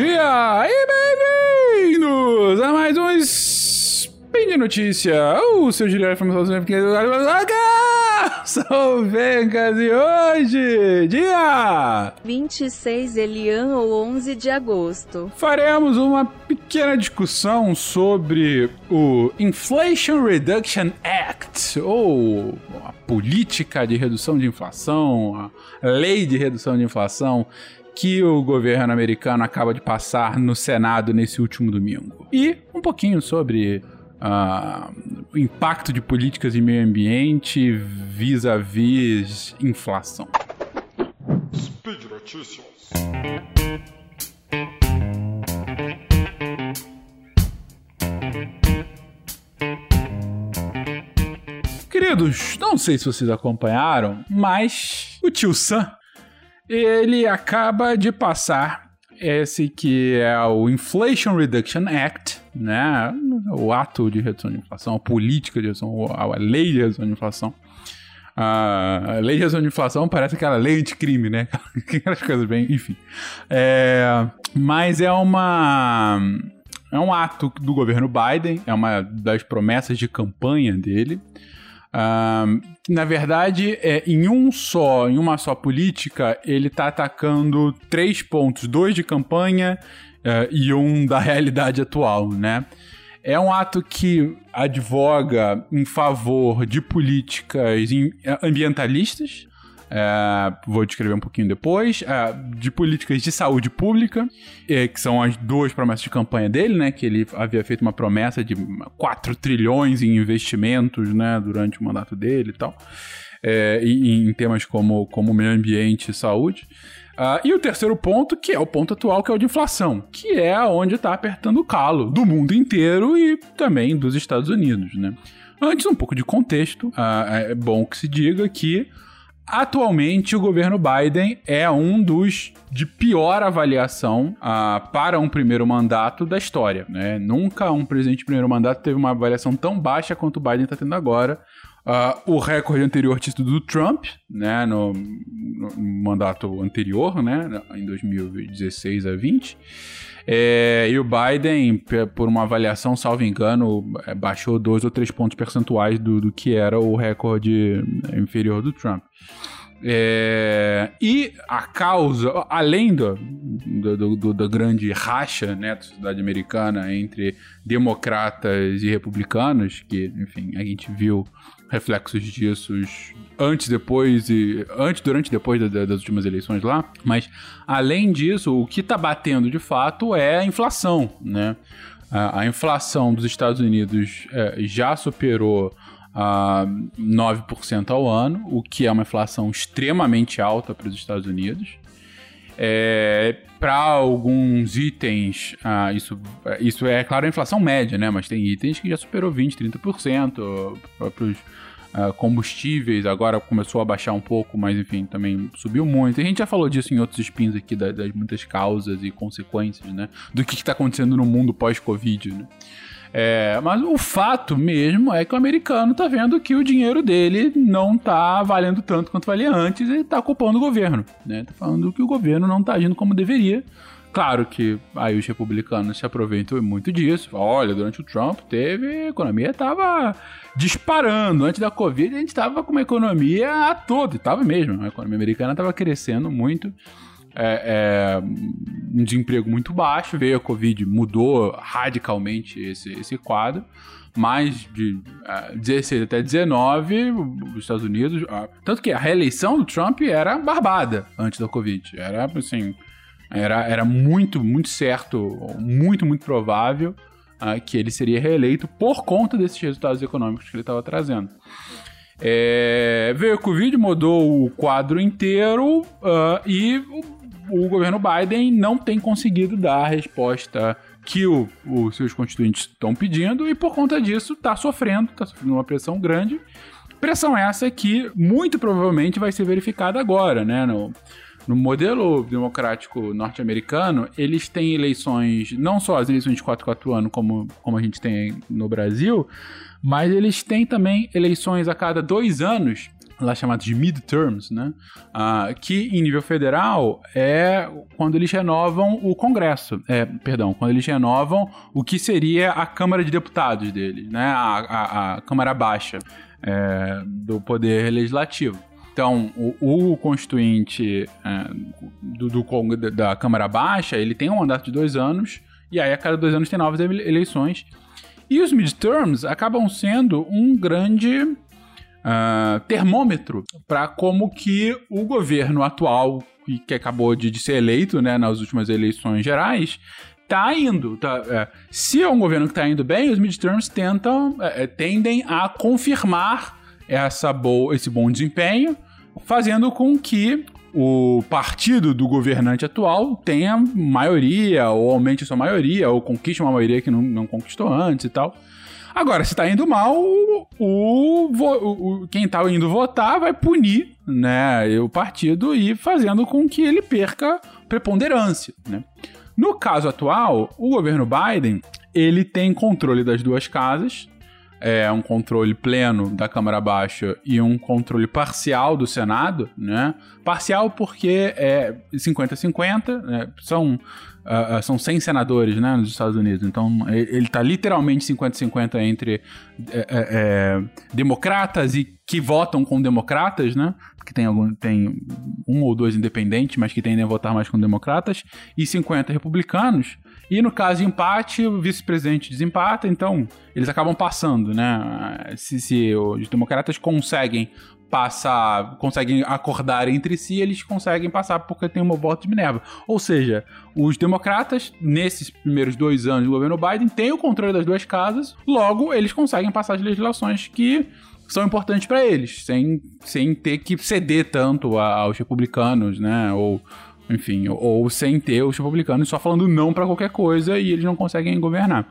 dia e bem-vindos a mais um Spin de Notícia. O seu Juliano foi Sou Vencas e hoje, dia 26 Elian ou 11 de agosto. Faremos uma pequena discussão sobre o Inflation Reduction Act, ou a política de redução de inflação, a lei de redução de inflação que o governo americano acaba de passar no Senado nesse último domingo. E um pouquinho sobre uh, o impacto de políticas de meio ambiente vis-à-vis -vis inflação. Speed Notícias. Queridos, não sei se vocês acompanharam, mas o tio Sam ele acaba de passar esse que é o Inflation Reduction Act, né? O ato de redução de inflação, a política de redução, a lei de redução de inflação. A lei de redução de inflação parece aquela lei anticrime, né? Aquelas coisas bem, enfim. É, mas é uma é um ato do governo Biden, é uma das promessas de campanha dele. Na verdade, é, em um só, em uma só política, ele está atacando três pontos, dois de campanha uh, e um da realidade atual, né? É um ato que advoga em favor de políticas ambientalistas, é, vou descrever um pouquinho depois, é, de políticas de saúde pública, é, que são as duas promessas de campanha dele, né? Que ele havia feito uma promessa de 4 trilhões em investimentos, né? Durante o mandato dele e tal. É, em temas como, como meio ambiente e saúde. Uh, e o terceiro ponto, que é o ponto atual, que é o de inflação, que é onde está apertando o calo do mundo inteiro e também dos Estados Unidos, né? Antes, um pouco de contexto, uh, é bom que se diga que Atualmente, o governo Biden é um dos de pior avaliação uh, para um primeiro mandato da história. Né? Nunca um presidente de primeiro mandato teve uma avaliação tão baixa quanto o Biden está tendo agora. Uh, o recorde anterior tinha sido do Trump, né, no, no, mandato anterior, né, em 2016 a 20. É, e o Biden, por uma avaliação, salvo engano, é, baixou dois ou três pontos percentuais do, do que era o recorde inferior do Trump. É, e a causa, além do, do, do, da grande racha né, da sociedade americana entre democratas e republicanos, que, enfim, a gente viu reflexos disso antes, depois e antes, durante e depois das, últimas eleições lá. Mas além disso, o que está batendo de fato é a inflação, né? A, a inflação dos Estados Unidos é, já superou a 9% ao ano, o que é uma inflação extremamente alta para os Estados Unidos. É, para alguns itens, ah, isso, isso é claro a inflação média, né? Mas tem itens que já superou 20%, 30%. Próprios uh, combustíveis agora começou a baixar um pouco, mas enfim, também subiu muito. a gente já falou disso em outros spins aqui, das, das muitas causas e consequências, né? Do que está acontecendo no mundo pós-Covid, né? É, mas o fato mesmo é que o americano tá vendo que o dinheiro dele não tá valendo tanto quanto valia antes e tá culpando o governo, né? Tá falando que o governo não tá agindo como deveria. Claro que aí os republicanos se aproveitam muito disso. Olha, durante o Trump teve, a economia estava disparando. Antes da Covid, a gente estava com uma economia a todo, estava mesmo. A economia americana estava crescendo muito. É, é, um desemprego muito baixo. Veio a Covid, mudou radicalmente esse, esse quadro. Mais de uh, 16 até 19, os Estados Unidos. Tanto que a reeleição do Trump era barbada antes da Covid. Era assim era, era muito, muito certo, muito, muito provável uh, que ele seria reeleito por conta desses resultados econômicos que ele estava trazendo. É, veio o Covid, mudou o quadro inteiro uh, e o, governo Biden não tem conseguido dar a resposta que os seus constituintes estão pedindo e por conta disso está sofrendo, está sofrendo uma pressão grande. Pressão essa que muito provavelmente vai ser verificada agora, né? No, no modelo democrático norte-americano, eles têm eleições, não só as eleições de 4 4 anos, como, como a gente tem no Brasil, mas eles têm também eleições a cada dois anos lá chamados de midterms, né? Uh, que em nível federal é quando eles renovam o Congresso, é, perdão, quando eles renovam o que seria a Câmara de Deputados deles, né? A, a, a Câmara Baixa é, do Poder Legislativo. Então, o, o constituinte é, do, do, da Câmara Baixa, ele tem um mandato de dois anos, e aí a cada dois anos tem novas eleições. E os midterms acabam sendo um grande uh, termômetro para como que o governo atual, que acabou de, de ser eleito né, nas últimas eleições gerais, tá indo. Tá, é, se é um governo que está indo bem, os midterms tentam, é, é, tendem a confirmar essa bo esse bom desempenho, fazendo com que o partido do governante atual tenha maioria, ou aumente sua maioria, ou conquiste uma maioria que não, não conquistou antes e tal. Agora, se tá indo mal, o, o, o, quem tá indo votar vai punir né, o partido e fazendo com que ele perca preponderância. Né? No caso atual, o governo Biden ele tem controle das duas casas, é um controle pleno da Câmara Baixa e um controle parcial do Senado, né? Parcial porque é 50-50, né? são Uh, são 100 senadores né, nos Estados Unidos. Então, ele está literalmente 50-50 entre é, é, é, democratas e que votam com democratas, né? Que tem, algum, tem um ou dois independentes, mas que tendem a votar mais com democratas, e 50 republicanos. E no caso de empate, o vice-presidente desempata, então eles acabam passando, né? Se, se os democratas conseguem passar, conseguem acordar entre si, eles conseguem passar porque tem uma voto de Minerva. Ou seja, os democratas, nesses primeiros dois anos do governo Biden, têm o controle das duas casas, logo eles conseguem passar as legislações que são importantes para eles, sem, sem ter que ceder tanto aos republicanos, né? Ou enfim, ou, ou sem ter os republicanos só falando não para qualquer coisa e eles não conseguem governar.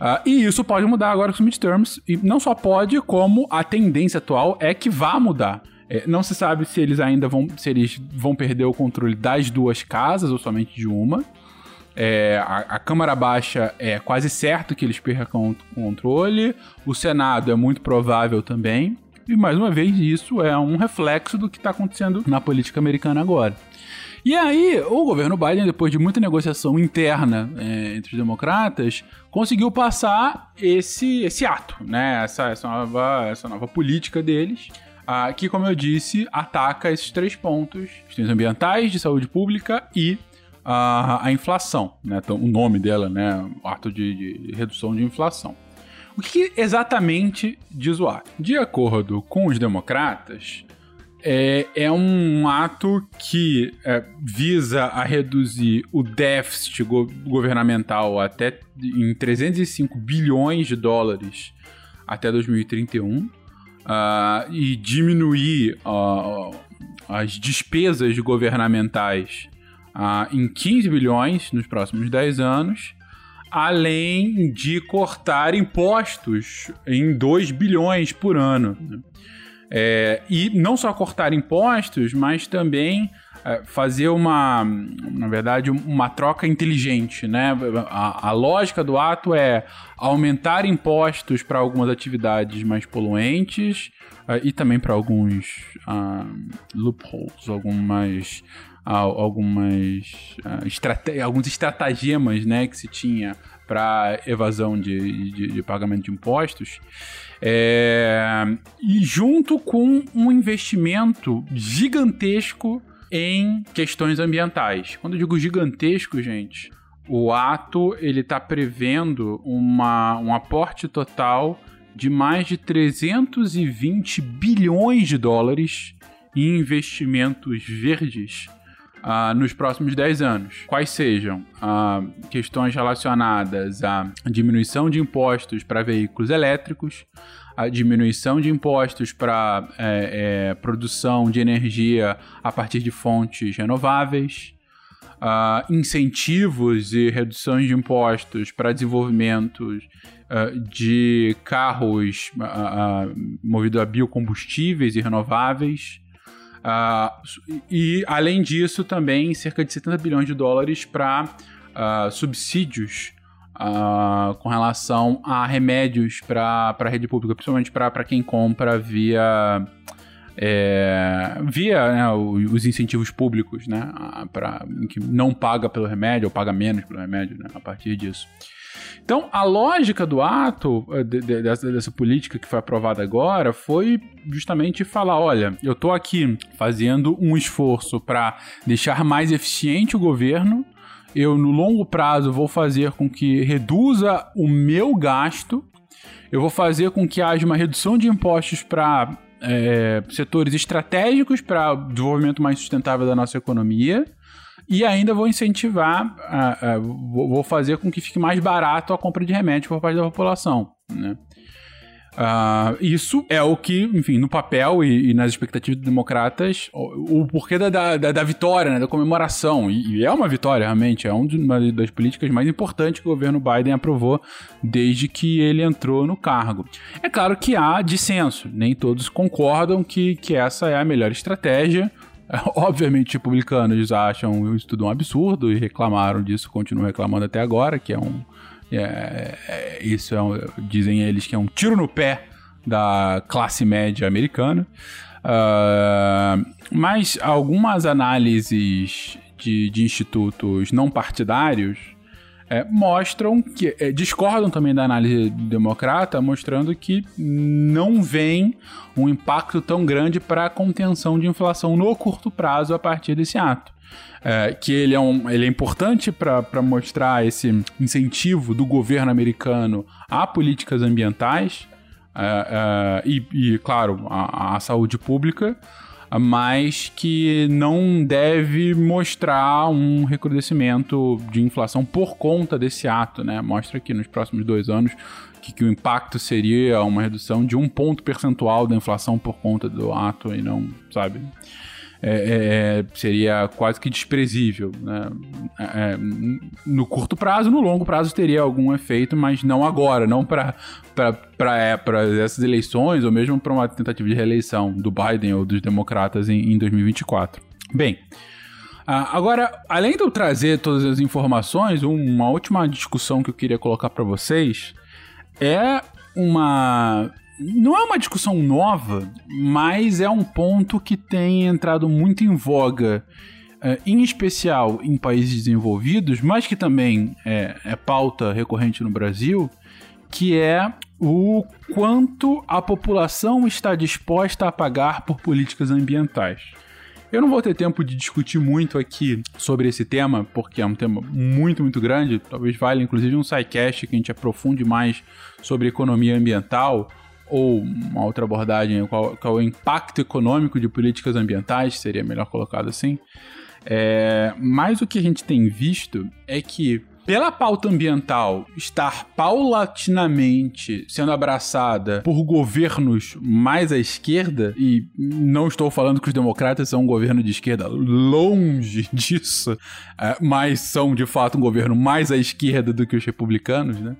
Uh, e isso pode mudar agora com os midterms, e não só pode, como a tendência atual é que vá mudar. É, não se sabe se eles ainda vão, se eles vão perder o controle das duas casas ou somente de uma. É, a, a, Câmara Baixa é quase certo que eles percam o controle, o Senado é muito provável também. E mais uma vez, isso é um reflexo do que está acontecendo na política americana agora. E aí, o governo Biden, depois de muita negociação interna é, entre os democratas, conseguiu passar esse, esse ato, né? Essa, essa, nova, essa nova política deles. Que, como eu disse, ataca esses três pontos: questões ambientais, de saúde pública e a, a inflação, né? Então, o nome dela, né? O ato de, de redução de inflação. O que exatamente diz o ato? De acordo com os democratas, é, é um ato que é, visa a reduzir o déficit go governamental até em 305 bilhões de dólares até 2031 uh, e diminuir uh, as despesas governamentais uh, em 15 bilhões nos próximos 10 anos, além de cortar impostos em 2 bilhões por ano. Né? É, e não só cortar impostos, mas também é, fazer uma, na verdade, uma troca inteligente, né? A, a lógica do ato é aumentar impostos para algumas atividades mais poluentes uh, e também para alguns uh, loopholes, algumas algumas estrate alguns estratagemas, né, que se tinha para evasão de, de, de pagamento de impostos. É, e junto com um investimento gigantesco em questões ambientais. Quando eu digo gigantesco, gente, o ato ele está prevendo uma, um aporte total de mais de 320 bilhões de dólares em investimentos verdes uh, nos próximos 10 anos. Quais sejam uh, questões relacionadas à diminuição de impostos para veículos elétricos, a diminuição de impostos para é, é, produção de energia a partir de fontes renováveis, uh, incentivos e reduções de impostos para desenvolvimentos uh, de carros uh, movidos a biocombustíveis e renováveis, Uh, e, além disso, também cerca de 70 bilhões de dólares para uh, subsídios uh, com relação a remédios para a rede pública, principalmente para quem compra via é, via né, os incentivos públicos, né, para que não paga pelo remédio ou paga menos pelo remédio, né, a partir disso. Então, a lógica do ato, eh, de, de, dessa, dessa, política que foi aprovada agora, foi justamente falar: olha, eu estou aqui fazendo um esforço para deixar mais eficiente o governo. Eu, no longo prazo, vou fazer com que reduza o meu gasto. Eu vou fazer com que haja uma redução de impostos para é, setores estratégicos para o desenvolvimento mais sustentável da nossa economia. E ainda vou incentivar, vou fazer com que fique mais barato a compra de remédio por parte da população, né? Uh, isso é o que, enfim, no papel e, e nas expectativas democratas, o, o porquê da, da, da, vitória, né, da comemoração. E, e, é uma vitória, realmente. É uma das políticas mais importantes que o governo Biden aprovou desde que ele entrou no cargo. É claro que há dissenso. Nem todos concordam que, que essa é a melhor estratégia. Obviamente, republicanos acham isso tudo um absurdo e reclamaram disso, continuam reclamando até agora, que é um. É, é, isso é um, dizem eles que é um tiro no pé da classe média americana. Uh, mas algumas análises de, de institutos não partidários é, mostram que é, discordam também da análise democrata, mostrando que não vem um impacto tão grande para a contenção de inflação no curto prazo a partir desse ato. É, que ele é, um, ele é importante para mostrar esse incentivo do governo americano a políticas ambientais é, é, e, e, claro, a, a saúde pública, mas que não deve mostrar um recrudescimento de inflação por conta desse ato, né? Mostra que nos próximos dois anos que, que o impacto seria uma redução de um ponto percentual da inflação por conta do ato e não, sabe? É, é, seria quase que desprezível. Né? É, é no curto prazo, no longo prazo teria algum efeito, mas não agora, não para é, essas eleições ou mesmo para uma tentativa de reeleição do Biden ou dos democratas em, em 2024. Bem. agora, além de eu trazer todas as informações, uma última discussão que eu queria colocar para vocês é uma não é uma discussão nova, mas é um ponto que tem entrado muito em voga, uh, em especial em países desenvolvidos, mas que também é, é pauta recorrente no Brasil, que é o quanto a população está disposta a pagar por políticas ambientais. Eu não vou ter tempo de discutir muito aqui sobre esse tema, porque é um tema muito, muito grande. Talvez valha, inclusive, um sidecast que a gente aprofunde mais sobre economia ambiental ou uma outra abordagem, qual, qual é o impacto econômico de políticas ambientais, seria melhor colocado assim. É, mas o que a gente tem visto é que, pela pauta ambiental estar paulatinamente sendo abraçada por governos mais à esquerda, e não estou falando que os democratas são um governo de esquerda, longe disso, é, mas são de fato um governo mais à esquerda do que os republicanos, né?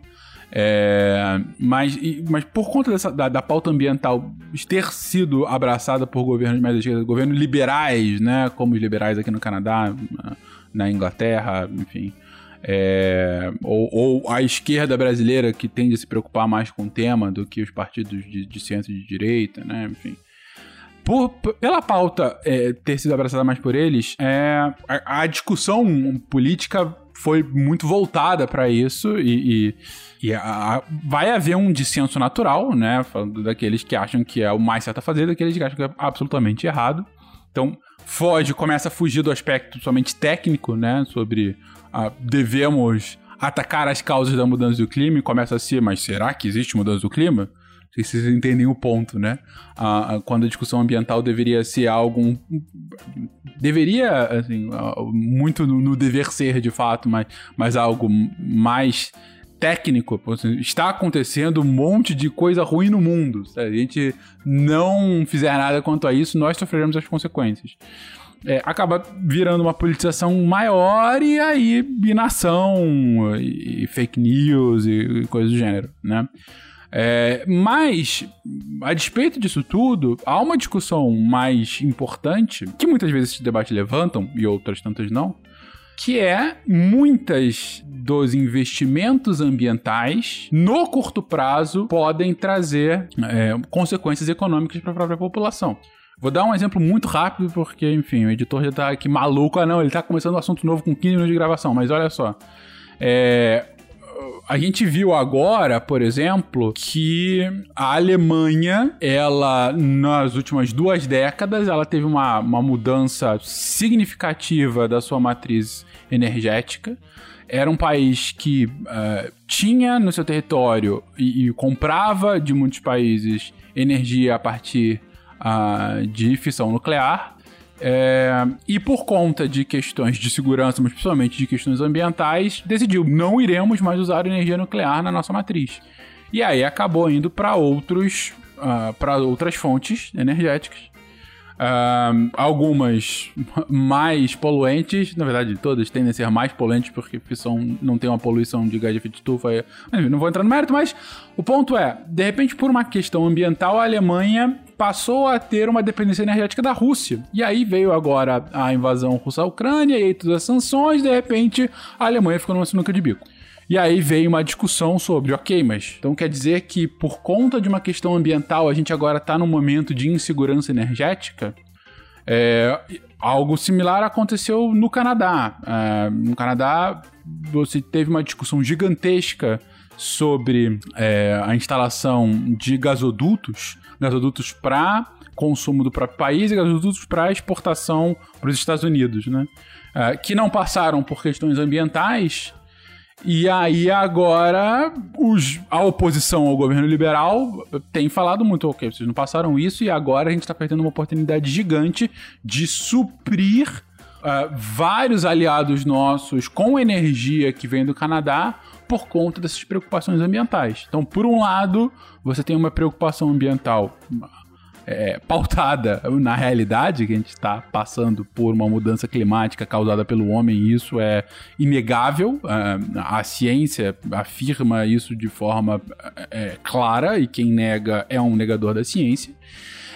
É, mas, mas por conta dessa, da, da, pauta ambiental ter sido abraçada por governos mais esquerda, governos liberais, né, como os liberais aqui no Canadá, na Inglaterra, enfim, é, ou, ou, a esquerda brasileira que tende a se preocupar mais com o tema do que os partidos de, de centro de direita, né, enfim. Por, pela pauta é, ter sido abraçada mais por eles, é, a, a discussão política foi muito voltada para isso e, e, e a, vai haver um dissenso natural, né? Falando daqueles que acham que é o mais certo a fazer, daqueles que acham que é absolutamente errado. Então, foge, começa a fugir do aspecto somente técnico, né? Sobre ah, devemos atacar as causas da mudança do clima e começa a ser, mas será que existe mudança do clima? se vocês entendem o ponto, né? Quando a discussão ambiental deveria ser algo. Deveria, assim, muito no, no, dever ser de fato, mas, mas algo mais técnico. Assim, está acontecendo um monte de coisa ruim no mundo. Se a gente não fizer nada quanto a isso, nós sofreremos as consequências. É, acaba virando uma politização maior e aí inação e, e fake news e, e coisas do gênero, né? É, mas, a despeito disso tudo, há uma discussão mais importante, que muitas vezes esses debates levantam, e outras tantas não, que é muitas dos investimentos ambientais no curto prazo podem trazer é, consequências econômicas para a própria população. Vou dar um exemplo muito rápido, porque, enfim, o editor já tá aqui maluco. Ah, não, ele tá começando um assunto novo com 15 minutos de gravação, mas olha só. É, a gente viu agora, por exemplo, que a Alemanha, ela, nas últimas duas décadas, ela teve uma, uma mudança significativa da sua matriz energética. Era um país que uh, tinha no seu território e, e comprava de muitos países energia a partir uh, de fissão nuclear. É, e por conta de questões de segurança, mas principalmente de questões ambientais, decidiu não iremos mais usar energia nuclear na nossa matriz. E aí acabou indo para outros, uh, para outras fontes energéticas. Uh, algumas mais poluentes, na verdade todas tendem a ser mais poluentes porque são, não tem uma poluição de gás de efeito de estufa. Não vou entrar no mérito, mas o ponto é, de repente por uma questão ambiental, a Alemanha passou a ter uma dependência energética da Rússia. E aí veio agora a invasão russa à Ucrânia e aí todas as sanções, de repente a Alemanha ficou numa sinuca de bico. E aí veio uma discussão sobre, ok, mas então quer dizer que por conta de uma questão ambiental a gente agora está num momento de insegurança energética? É, algo similar aconteceu no Canadá. É, no Canadá você teve uma discussão gigantesca sobre é, a instalação de gasodutos, gasodutos para consumo do próprio país e gasodutos para exportação para os Estados Unidos, né? É, que não passaram por questões ambientais. E aí agora os, a oposição ao governo liberal tem falado muito, ok, vocês não passaram isso e agora a gente está perdendo uma oportunidade gigante de suprir uh, vários aliados nossos com energia que vem do Canadá por conta dessas preocupações ambientais. Então, por um lado, você tem uma preocupação ambiental é, pautada na realidade, que a gente está passando por uma mudança climática causada pelo homem, isso é inegável. É, a ciência afirma isso de forma é, clara, e quem nega é um negador da ciência.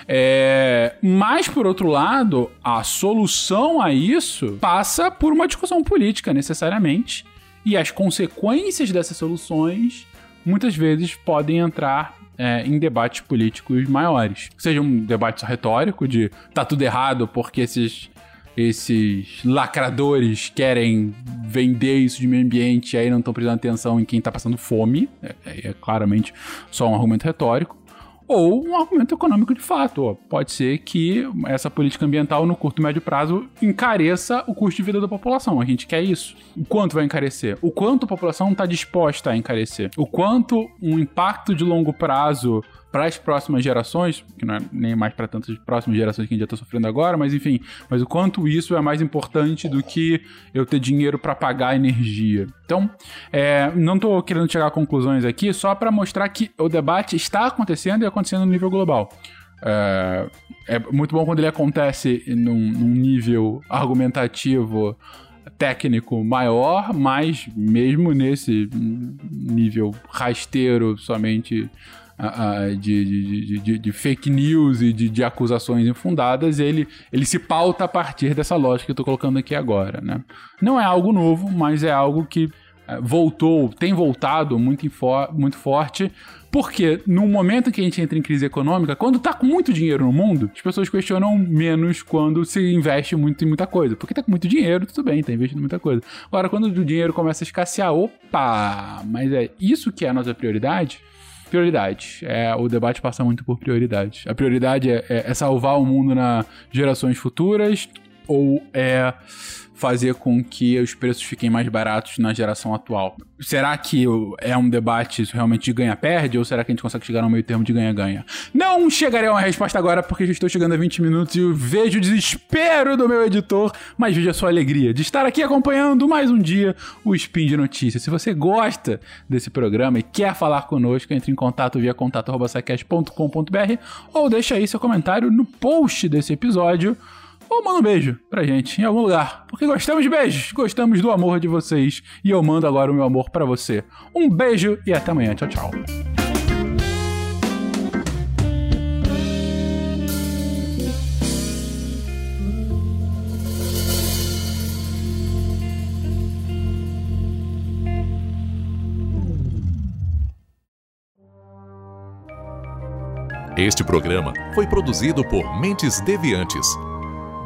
É, mas, por outro lado, a solução a isso passa por uma discussão política, necessariamente. E as consequências dessas soluções muitas vezes podem entrar é, em debates políticos maiores. Seja um debate retórico de tá tudo errado porque esses, esses lacradores querem vender isso de meio ambiente e aí não estão prestando atenção em quem está passando fome. É, é claramente só um argumento retórico ou um argumento econômico de fato. Pode ser que essa política ambiental no curto e médio prazo encareça o custo de vida da população. A gente quer isso. O quanto vai encarecer? O quanto a população está disposta a encarecer? O quanto um impacto de longo prazo para as próximas gerações, que não é nem mais para tantas próximas gerações que a gente já está sofrendo agora, mas enfim, mas o quanto isso é mais importante do que eu ter dinheiro para pagar a energia. Então, é, não estou querendo chegar a conclusões aqui, só para mostrar que o debate está acontecendo e acontecendo no nível global. É, é muito bom quando ele acontece num, num nível argumentativo técnico maior, mas mesmo nesse nível rasteiro, somente de, de, de, de, fake news e de, acusações infundadas, ele, ele se pauta a partir dessa lógica que eu estou colocando aqui agora. Né? Não é algo novo, mas é algo que é, voltou, tem voltado muito, muito forte, porque no momento que a gente entra em crise econômica, quando tá com muito dinheiro no mundo, as pessoas questionam menos quando se investe muito em muita coisa. Porque tá com muito dinheiro, tudo bem, tá investindo em muita coisa. Agora, quando o dinheiro começa a escassear, opa, mas é isso que é a nossa prioridade? Prioridade. É, o debate passa muito por prioridade. A prioridade é, é, é salvar o mundo nas gerações futuras ou é fazer com que os preços fiquem mais baratos na geração atual. Será que é um debate realmente de ganha-perde ou será que a gente consegue chegar no meio termo de ganha-ganha? Não chegarei a uma resposta agora porque já estou chegando a 20 minutos e vejo o desespero do meu editor, mas veja a sua alegria de estar aqui acompanhando mais um dia o Spin de Notícias. Se você gosta desse programa e quer falar conosco, entre em contato via contato.com.br ou deixa aí seu comentário no post desse episódio ou manda um beijo pra gente em algum lugar. Porque gostamos de beijos, gostamos do amor de vocês. E eu mando agora o meu amor para você. Um beijo e até amanhã. Tchau, tchau. Este programa foi produzido por Mentes Deviantes.